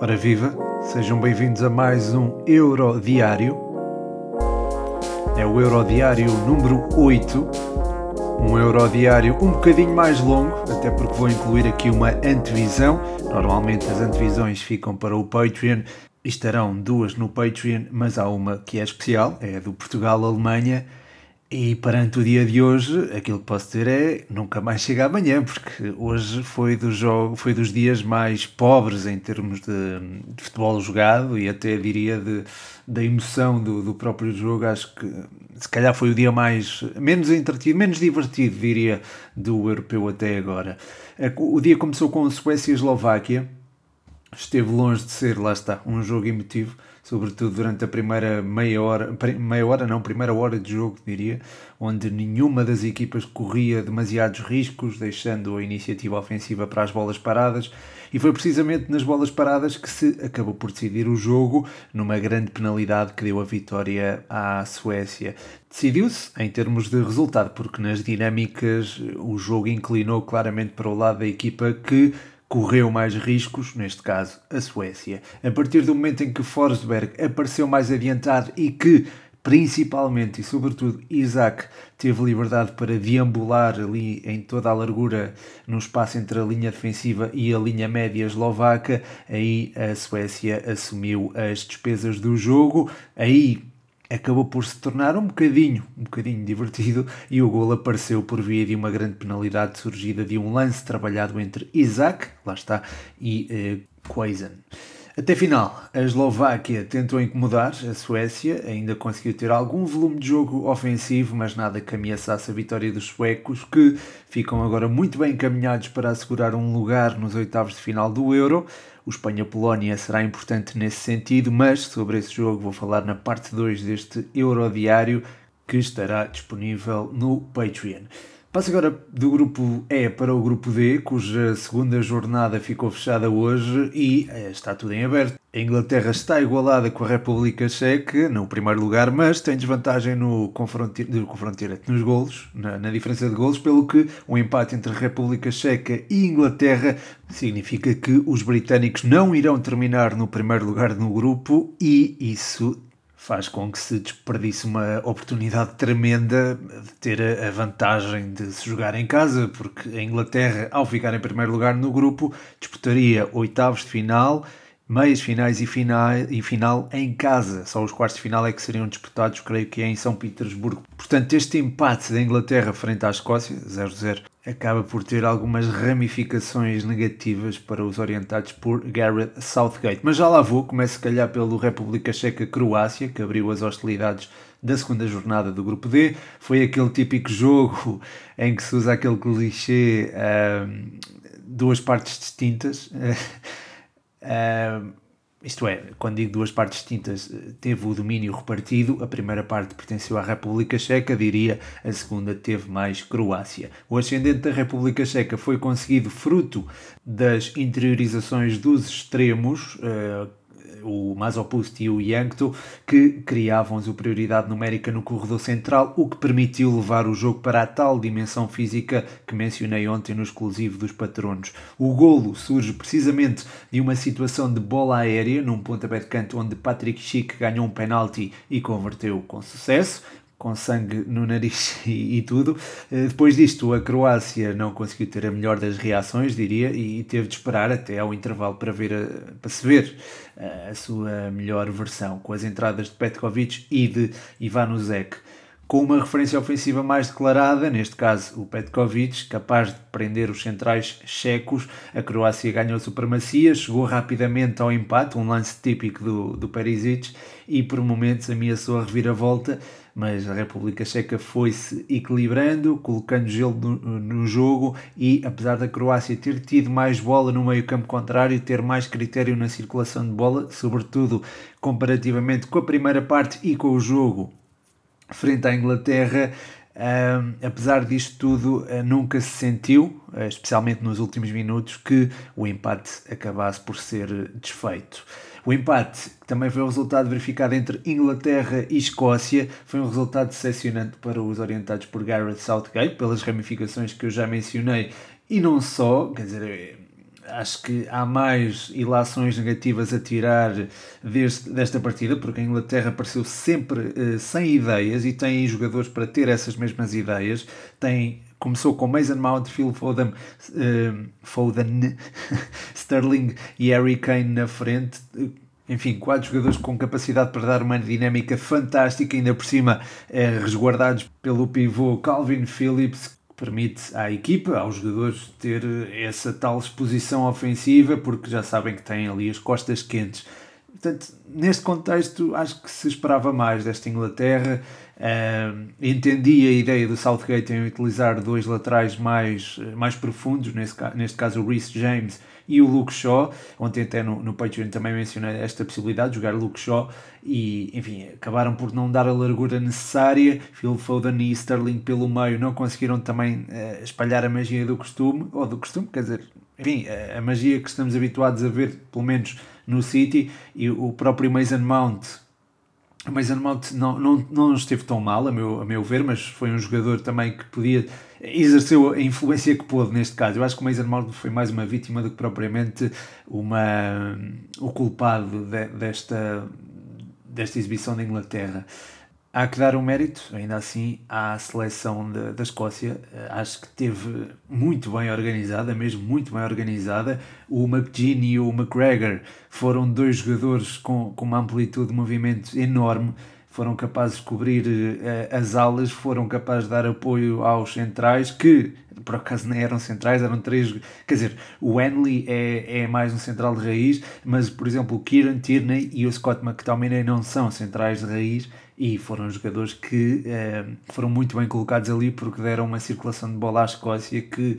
Ora viva, sejam bem-vindos a mais um Euro Diário. É o Euro Diário número 8. Um Euro Diário um bocadinho mais longo, até porque vou incluir aqui uma antevisão. Normalmente as antevisões ficam para o Patreon estarão duas no Patreon, mas há uma que é especial, é a do Portugal-Alemanha e perante o dia de hoje, aquilo que posso dizer é nunca mais chega amanhã, porque hoje foi, do jogo, foi dos dias mais pobres em termos de, de futebol jogado e até diria de, da emoção do, do próprio jogo. Acho que se calhar foi o dia mais menos entretido, menos divertido, diria, do europeu até agora. O dia começou com Suécia e Eslováquia, esteve longe de ser, lá está, um jogo emotivo sobretudo durante a primeira meia hora, meia hora não, primeira hora de jogo, diria, onde nenhuma das equipas corria demasiados riscos, deixando a iniciativa ofensiva para as bolas paradas, e foi precisamente nas bolas paradas que se acabou por decidir o jogo, numa grande penalidade que deu a vitória à Suécia. Decidiu-se em termos de resultado, porque nas dinâmicas o jogo inclinou claramente para o lado da equipa que correu mais riscos, neste caso a Suécia. A partir do momento em que Forsberg apareceu mais adiantado e que, principalmente e sobretudo, Isaac teve liberdade para deambular ali em toda a largura no espaço entre a linha defensiva e a linha média eslovaca, aí a Suécia assumiu as despesas do jogo. Aí acabou por se tornar um bocadinho, um bocadinho divertido e o gol apareceu por via de uma grande penalidade surgida de um lance trabalhado entre Isaac, lá está, e eh, Quaisen. Até final, a Eslováquia tentou incomodar a Suécia, ainda conseguiu ter algum volume de jogo ofensivo, mas nada que ameaçasse a vitória dos suecos, que ficam agora muito bem encaminhados para assegurar um lugar nos oitavos de final do Euro. O Espanha-Polónia será importante nesse sentido, mas sobre esse jogo vou falar na parte 2 deste Eurodiário, que estará disponível no Patreon. Passo agora do grupo E para o grupo D, cuja segunda jornada ficou fechada hoje e eh, está tudo em aberto. A Inglaterra está igualada com a República Checa no primeiro lugar, mas tem desvantagem no confronto, confronto direto nos golos, na, na, diferença de golos, pelo que um empate entre a República Checa e Inglaterra significa que os britânicos não irão terminar no primeiro lugar no grupo e isso faz com que se desperdice uma oportunidade tremenda de ter a vantagem de se jogar em casa, porque a Inglaterra, ao ficar em primeiro lugar no grupo, disputaria oitavos de final, meias finais e final, e final em casa. Só os quartos de final é que seriam disputados, creio que é em São Petersburgo. Portanto, este empate da Inglaterra frente à Escócia, 0-0, acaba por ter algumas ramificações negativas para os orientados por Gareth Southgate. Mas já lá vou, começo se calhar pelo República Checa-Croácia, que abriu as hostilidades da segunda jornada do Grupo D. Foi aquele típico jogo em que se usa aquele clichê, uh, duas partes distintas. isto é, quando digo duas partes distintas, teve o domínio repartido, a primeira parte pertenceu à República Checa, diria, a segunda teve mais Croácia. O ascendente da República Checa foi conseguido fruto das interiorizações dos extremos, uh, o Mazopust e o Yankto, que criavam a superioridade numérica no corredor central, o que permitiu levar o jogo para a tal dimensão física que mencionei ontem no exclusivo dos patronos. O golo surge precisamente de uma situação de bola aérea, num pontapé de canto onde Patrick Schick ganhou um penalti e converteu com sucesso com sangue no nariz e, e, tudo. Eh, depois disto, a Croácia não conseguiu ter a melhor das reações, diria, e teve de esperar até ao intervalo para, ver a, para se ver a, eh, a sua melhor versão, com as entradas de Petkovic e de Ivanuzek com uma referência ofensiva mais declarada, neste caso o Petkovic, capaz de prender os centrais checos. A Croácia ganhou supremacia, chegou rapidamente ao empate, um lance típico do, do Perisic, e por momentos ameaçou a reviravolta, mas a República Checa foi-se equilibrando, colocando gelo no, no, jogo e, apesar da Croácia ter tido mais bola no meio campo contrário, ter mais critério na circulação de bola, sobretudo comparativamente com a primeira parte e com o jogo frente à Inglaterra, apesar disto tudo, uh, nunca se sentiu, uh, especialmente nos últimos minutos, que o empate acabasse por ser desfeito. O empate, que também foi o resultado verificado entre Inglaterra e Escócia, foi um resultado decepcionante para os orientados por Gareth Southgate, pelas ramificações que eu já mencionei, e não só, quer dizer, acho que há mais ilações negativas a tirar deste, desta partida, porque a Inglaterra pareceu sempre uh, sem ideias e tem jogadores para ter essas mesmas ideias. Tem, começou com Mason Mount, Phil Foden, uh, Foden Sterling e Harry Kane na frente. Enfim, quatro jogadores com capacidade para dar uma dinâmica fantástica, ainda por cima eh, resguardados pelo pivô Calvin Phillips, permite à equipa, aos jogadores, ter essa tal exposição ofensiva, porque já sabem que têm ali as costas quentes. Portanto, neste contexto, acho que se esperava mais desta Inglaterra. Uh, entendi a ideia do Southgate em utilizar dois laterais mais, mais profundos, nesse, neste caso o Reece James e o Luke Shaw. Ontem até no, no Patreon também mencionei esta possibilidade de jogar Luke Shaw e, enfim, acabaram por não dar a largura necessária. Phil Foden e Sterling pelo meio não conseguiram também uh, espalhar a magia do costume, ou do costume, quer dizer, enfim, a, a magia que estamos habituados a ver, pelo menos no City, e o próprio Mason Mount o Mason Mount não, não, não esteve tão mal, a meu, a meu ver, mas foi um jogador também que podia exerceu a influência que pôde neste caso. Eu acho que o Mason Mount foi mais uma vítima do que propriamente uma, o culpado de, desta, desta exibição da Inglaterra. Há que dar um mérito, ainda assim, à seleção de, da Escócia. Acho que teve muito bem organizada, mesmo muito bem organizada. O McGinn e o McGregor foram dois jogadores com, com uma amplitude de movimento enorme foram capazes de cobrir uh, as alas, foram capazes de dar apoio aos centrais, que por acaso nem eram centrais, eram três. Quer dizer, o Henley é, é mais um central de raiz, mas por exemplo o Kieran Tierney e o Scott McTominay não são centrais de raiz e foram jogadores que uh, foram muito bem colocados ali porque deram uma circulação de bola à Escócia que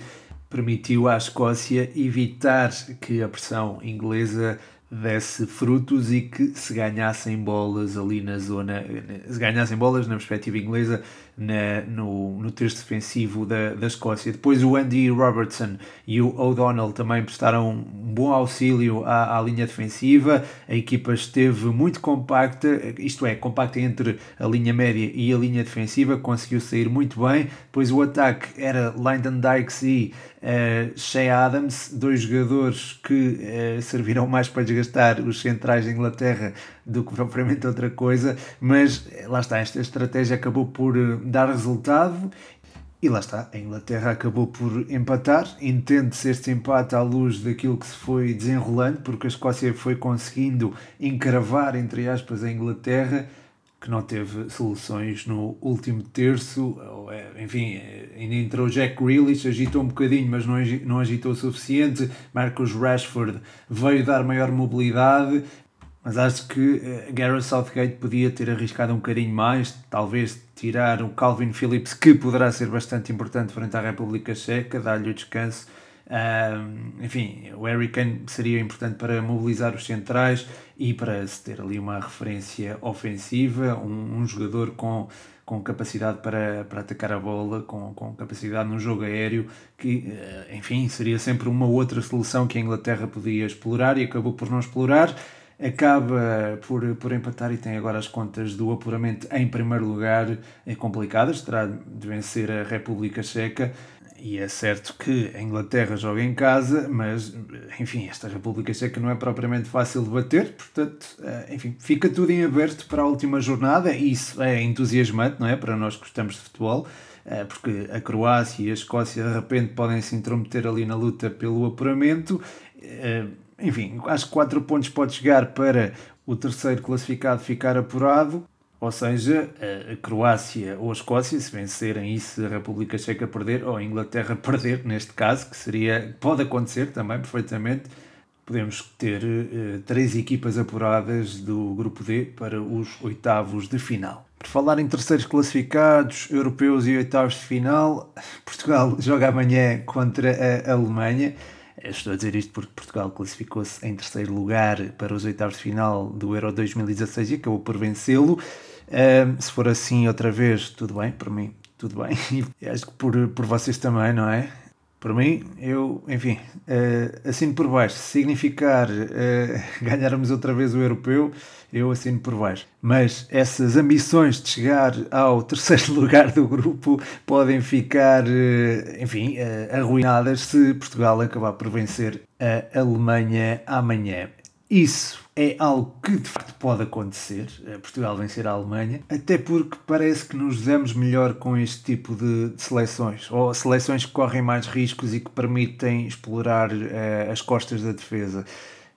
permitiu à Escócia evitar que a pressão inglesa desse frutos e que se ganhassem bolas ali na zona, se ganhassem bolas na perspectiva inglesa, na, no, no terço defensivo da, da Escócia. Depois o Andy Robertson e o O'Donnell também prestaram um bom auxílio à, à linha defensiva. A equipa esteve muito compacta, isto é, compacta entre a linha média e a linha defensiva, conseguiu sair muito bem. Depois o ataque era Lyndon Dykes e uh, Shea Adams, dois jogadores que uh, serviram mais para desgastar os centrais da Inglaterra do que propriamente outra coisa, mas eh, lá está, esta estratégia acabou por eh, dar resultado e lá está, a Inglaterra acabou por empatar. Entende-se este empate à luz daquilo que se foi desenrolando, porque a Escócia foi conseguindo encravar, entre aspas, a Inglaterra, que não teve soluções no último terço. Eh, enfim, ainda entrou Jack Grealish, agitou um bocadinho, mas não agitou o suficiente. Marcus Rashford veio dar maior mobilidade. Mas acho que uh, Gareth Southgate podia ter arriscado um bocadinho mais, talvez tirar o Calvin Phillips, que poderá ser bastante importante frente à República Checa, dar-lhe o descanso. Uh, enfim, o Harry Kane seria importante para mobilizar os centrais e para se ter ali uma referência ofensiva, um, um jogador com, com capacidade para, para atacar a bola, com, com capacidade no jogo aéreo, que, uh, enfim, seria sempre uma outra solução que a Inglaterra podia explorar e acabou por não explorar acaba por, por empatar e tem agora as contas do apuramento em primeiro lugar. É complicadas, terá de vencer a República Checa. E é certo que a Inglaterra joga em casa, mas enfim, esta República Checa não é propriamente fácil de bater, portanto, eh, enfim, fica tudo em aberto para a última jornada. E isso é entusiasmante, não é? Para nós que gostamos de futebol, eh, porque a Croácia e a Escócia de repente podem se intrometer ali na luta pelo apuramento. Eh, enfim, acho que 4 pontos pode chegar para o terceiro classificado ficar apurado, ou seja, a Croácia ou a Escócia, se vencerem e se a República Checa perder, ou a Inglaterra perder, neste caso, que seria, pode acontecer também perfeitamente, podemos ter uh, três equipas apuradas do grupo D para os oitavos de final. Por falar em terceiros classificados, europeus e oitavos de final, Portugal joga amanhã contra a Alemanha. Estou a dizer isto porque Portugal classificou-se em terceiro lugar para os oitavos de final do Euro 2016 e acabou por vencê-lo. Uh, se for assim outra vez, tudo bem, para mim, tudo bem. E acho que por, por vocês também, não é? Por mim, eu, enfim, uh, assino por baixo. Significar uh, ganharmos outra vez o europeu, eu assino por baixo. Mas essas ambições de chegar ao terceiro lugar do grupo podem ficar, uh, enfim, arruinadas se Portugal acabar por vencer a Alemanha amanhã. Isso é algo que de facto pode acontecer, eh, Portugal vencer a Alemanha, até porque parece que nos damos melhor com este tipo de, de seleções, ou seleções que correm mais riscos e que permitem explorar uh, as costas da defesa.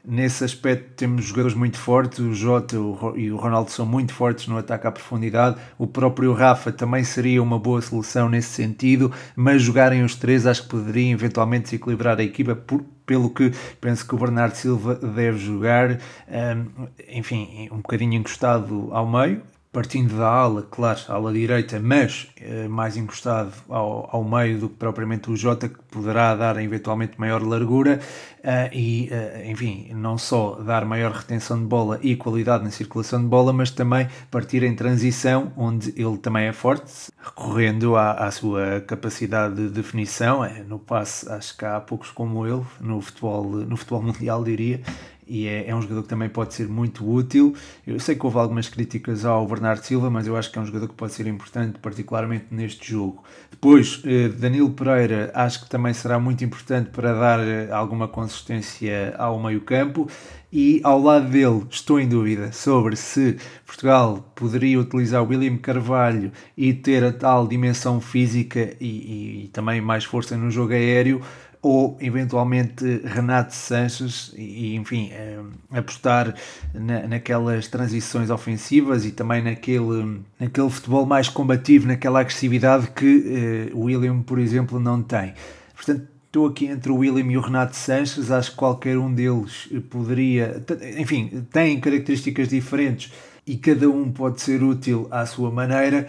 Nesse aspecto temos jogadores muito fortes, o Jota e o Ronaldo são muito fortes no ataque à profundidade, o próprio Rafa também seria uma boa solução nesse sentido, mas jogarem os três acho que poderia eventualmente desequilibrar a equipa, por, pelo que penso que o Bernardo Silva deve jogar, um, enfim, um bocadinho encostado ao meio, partindo da ala, claro, ala direita, mas eh, mais encostado ao, ao meio do que propriamente o Jota, que poderá dar eventualmente maior largura uh, e, uh, enfim, não só dar maior retenção de bola e qualidade na circulação de bola, mas também partir em transição, onde ele também é forte, recorrendo à, à sua capacidade de definição. É, no passe, acho que há poucos como ele, no futebol, no futebol mundial, diria e é, é, um jogador que também pode ser muito útil. Eu sei que houve algumas críticas ao Bernardo Silva, mas eu acho que é um jogador que pode ser importante, particularmente neste jogo. Depois, eh, Danilo Pereira, acho que também será muito importante para dar eh, alguma consistência ao meio-campo. E ao lado dele, estou em dúvida sobre se Portugal poderia utilizar o William Carvalho e ter a tal dimensão física e, e, e também mais força no jogo aéreo ou eventualmente Renato Sanches e, enfim, eh, apostar na, naquelas transições ofensivas e também naquele, naquele futebol mais combativo, naquela agressividade que eh, o William, por exemplo, não tem. Portanto, estou aqui entre o William e o Renato Sanches, acho que qualquer um deles poderia, enfim, tem características diferentes e cada um pode ser útil à sua maneira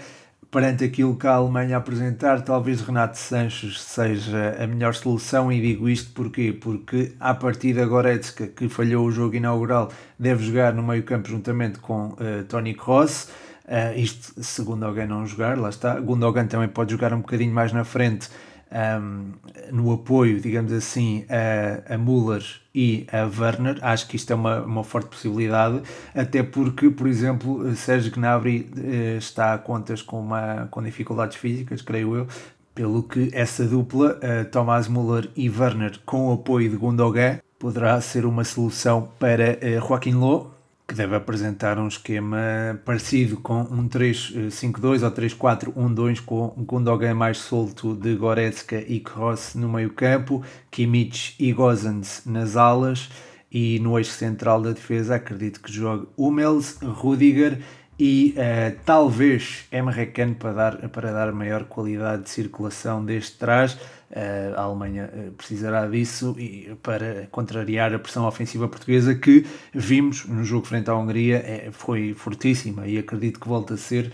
perante aquilo que a Alemanha apresentar, talvez Renato Sanches seja a melhor solução e digo isto porquê? Porque a partir da Goretzka, que falhou o jogo inaugural, deve jogar no meio campo juntamente com uh, Tony Kroos, uh, isto segundo alguém não jogar, lá está, Gundogan também pode jogar um bocadinho mais na frente, um, no apoio, digamos assim, a, a e a Werner. Acho que isto é uma, uma forte possibilidade, até porque, por exemplo, Sérgio Gnabry uh, está a contas com, uma, com dificuldades físicas, creio eu, pelo que essa dupla, uh, Thomas e Werner, com o apoio de Gundogan, poderá ser uma solução para uh, Joaquim Loh que deve apresentar um esquema parecido com um 3-5-2 ou 3-4-1-2 com Gundogan mais solto de Goretzka e Kroos no meio campo, Kimmich e Gozans nas alas e no eixo central da defesa acredito que jogue Hummels, Rudiger e uh, talvez Emre Can para dar, para dar maior qualidade de circulação deste trás. Uh, a Alemanha uh, precisará disso e, para contrariar a pressão ofensiva portuguesa que vimos no jogo frente à Hungria é, foi fortíssima e acredito que volta a ser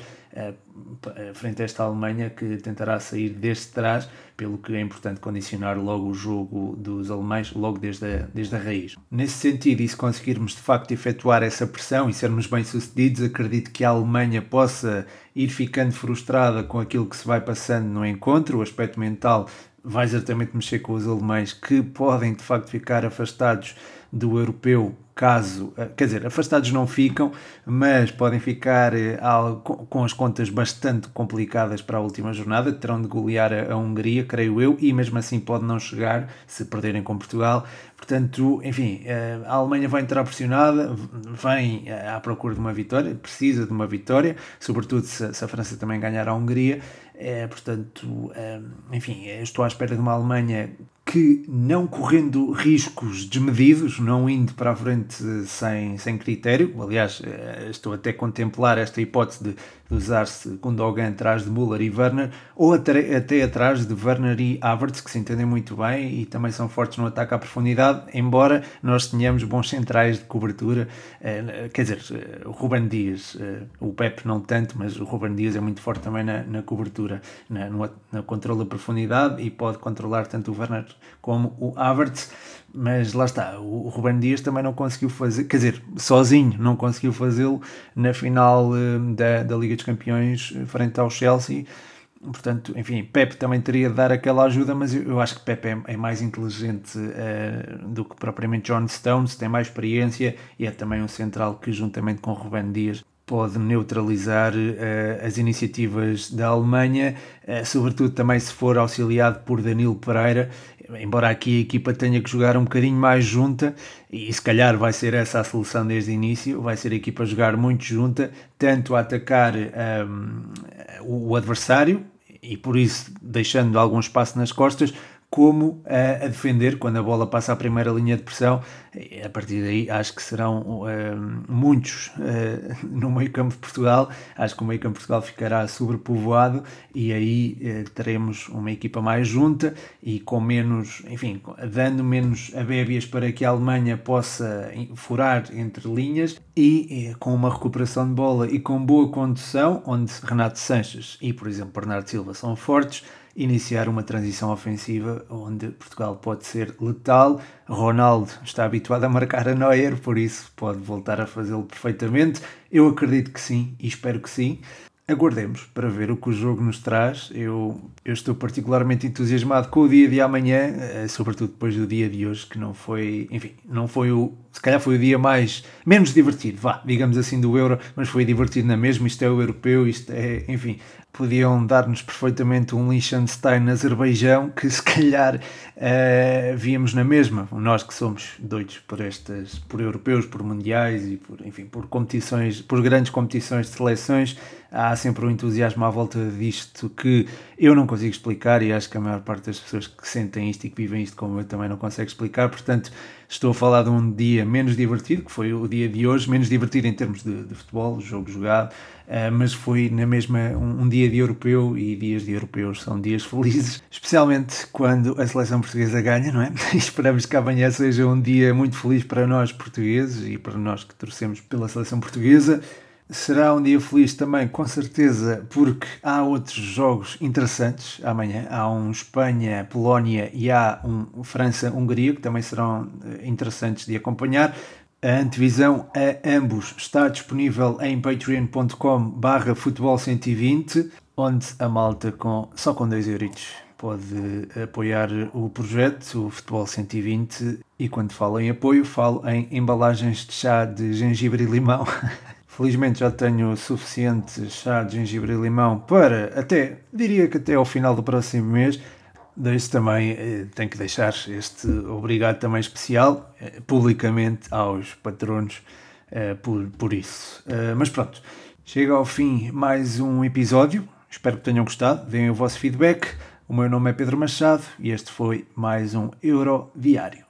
frente a esta Alemanha que tentará sair deste trás, pelo que é importante condicionar logo o jogo dos alemães, logo desde a, desde a raiz. Nesse sentido, e se conseguirmos de facto efetuar essa pressão e sermos bem-sucedidos, acredito que a Alemanha possa ir ficando frustrada com aquilo que se vai passando no encontro, o aspecto mental vai certamente mexer com os alemães que podem de facto ficar afastados do europeu caso, eh, quer dizer, afastados não ficam, mas podem ficar eh, com as contas bastante complicadas para a última jornada, terão de golear a Hungria, creio eu, e mesmo assim pode não chegar se perderem com Portugal. Portanto, enfim, eh, a Alemanha vai entrar pressionada, vem à procura de uma vitória, precisa de uma vitória, sobretudo se, a França também ganhar a Hungria. É, portanto, enfim, estou à espera de uma Alemanha que não correndo riscos desmedidos, não indo para a frente sem, sem critério, aliás, eh, estou até a contemplar esta hipótese de de usar-se Gundogan atrás de Müller e Werner, ou até, até atrás de Werner e Havertz, que se entendem muito bem e também são fortes no ataque à profundidade, embora nós tenhamos bons centrais de cobertura, eh, quer dizer, eh, o Ruben Dias, eh, o Pep não tanto, mas o Ruben Dias é muito forte também na, na cobertura, na, no, controle da profundidade e pode controlar tanto o Werner como o Havertz, mas lá está, o Ruben Dias também não conseguiu fazer, quer dizer, sozinho não conseguiu fazê-lo na final da, da Liga dos Campeões frente ao Chelsea. Portanto, enfim, Pep também teria de dar aquela ajuda, mas eu, eu acho que Pep é, é mais inteligente uh, do que propriamente John Stones, tem mais experiência e é também um central que, juntamente com Ruben Dias, pode neutralizar uh, as iniciativas da Alemanha, uh, sobretudo também se for auxiliado por Danilo Pereira, embora aqui a equipa tenha que jogar um bocadinho mais junta, e se calhar vai ser essa a solução desde o início, vai ser a equipa jogar muito junta, tanto a atacar um, ehm, o adversário, e por isso deixando algum espaço nas costas, como a, a, defender quando a bola passa à primeira linha de pressão. A partir daí, acho que serão uh, muitos uh, no meio-campo de Portugal. Acho que o meio-campo de Portugal ficará sobrepovoado e aí teremos uma equipa mais junta e com menos, enfim, dando menos abébias para que a Alemanha possa furar entre linhas e com uma recuperação de bola e com boa condução, onde Renato Sanches e, por exemplo, Bernardo Silva são fortes iniciar uma transição ofensiva onde Portugal pode ser letal. Ronaldo está habituado a marcar a Neuer, por isso pode voltar a fazê-lo perfeitamente. Eu acredito que sim e espero que sim. Aguardemos para ver o que o jogo nos traz. Eu, eu estou particularmente entusiasmado com o dia de amanhã, eh, sobretudo depois do dia de hoje, que não foi, enfim, não foi o, se calhar foi o dia mais, menos divertido, vá, digamos assim, do Euro, mas foi divertido na mesma. Isto é o europeu, isto é, enfim, podiam dar-nos perfeitamente um Liechtenstein Azerbaijão que se calhar uh, víamos na mesma. Nós que somos doidos por estas, por europeus, por mundiais e por, enfim, por competições, por grandes competições de seleções, há sempre um entusiasmo à volta disto que eu não consigo explicar e acho que a maior parte das pessoas que sentem isto e que vivem isto como eu também não consegue explicar, portanto estou a falar de um dia menos divertido, que foi o dia de hoje, menos divertido em termos de, de futebol, jogo jogado, uh, mas foi na mesma um, um, dia de europeu e dias de europeus são dias felizes, especialmente quando a seleção portuguesa ganha, não é? Esperamos que amanhã seja um dia muito feliz para nós portugueses e para nós que torcemos pela seleção portuguesa. Será um dia feliz também, com certeza, porque há outros jogos interessantes amanhã. Há um Espanha-Polónia e há um França-Hungria que também serão eh, interessantes de acompanhar. A antevisão a ambos está disponível em patreon.com barra futebol 120, onde a malta com, só com 2 euros pode apoiar o projeto, o Futebol 120, e quando falo em apoio, falo em embalagens de chá de gengibre e limão. Felizmente já tenho suficiente chá de gengibre e limão para até, diria que até ao final do próximo mês. Deixo também, eh, tenho que deixar este obrigado também especial, eh, publicamente, aos patronos eh, por, por isso. Mas pronto, chega ao fim mais um episódio. Espero que tenham gostado. Deem o vosso feedback. O meu nome é Pedro Machado e este foi mais um Euro Diário.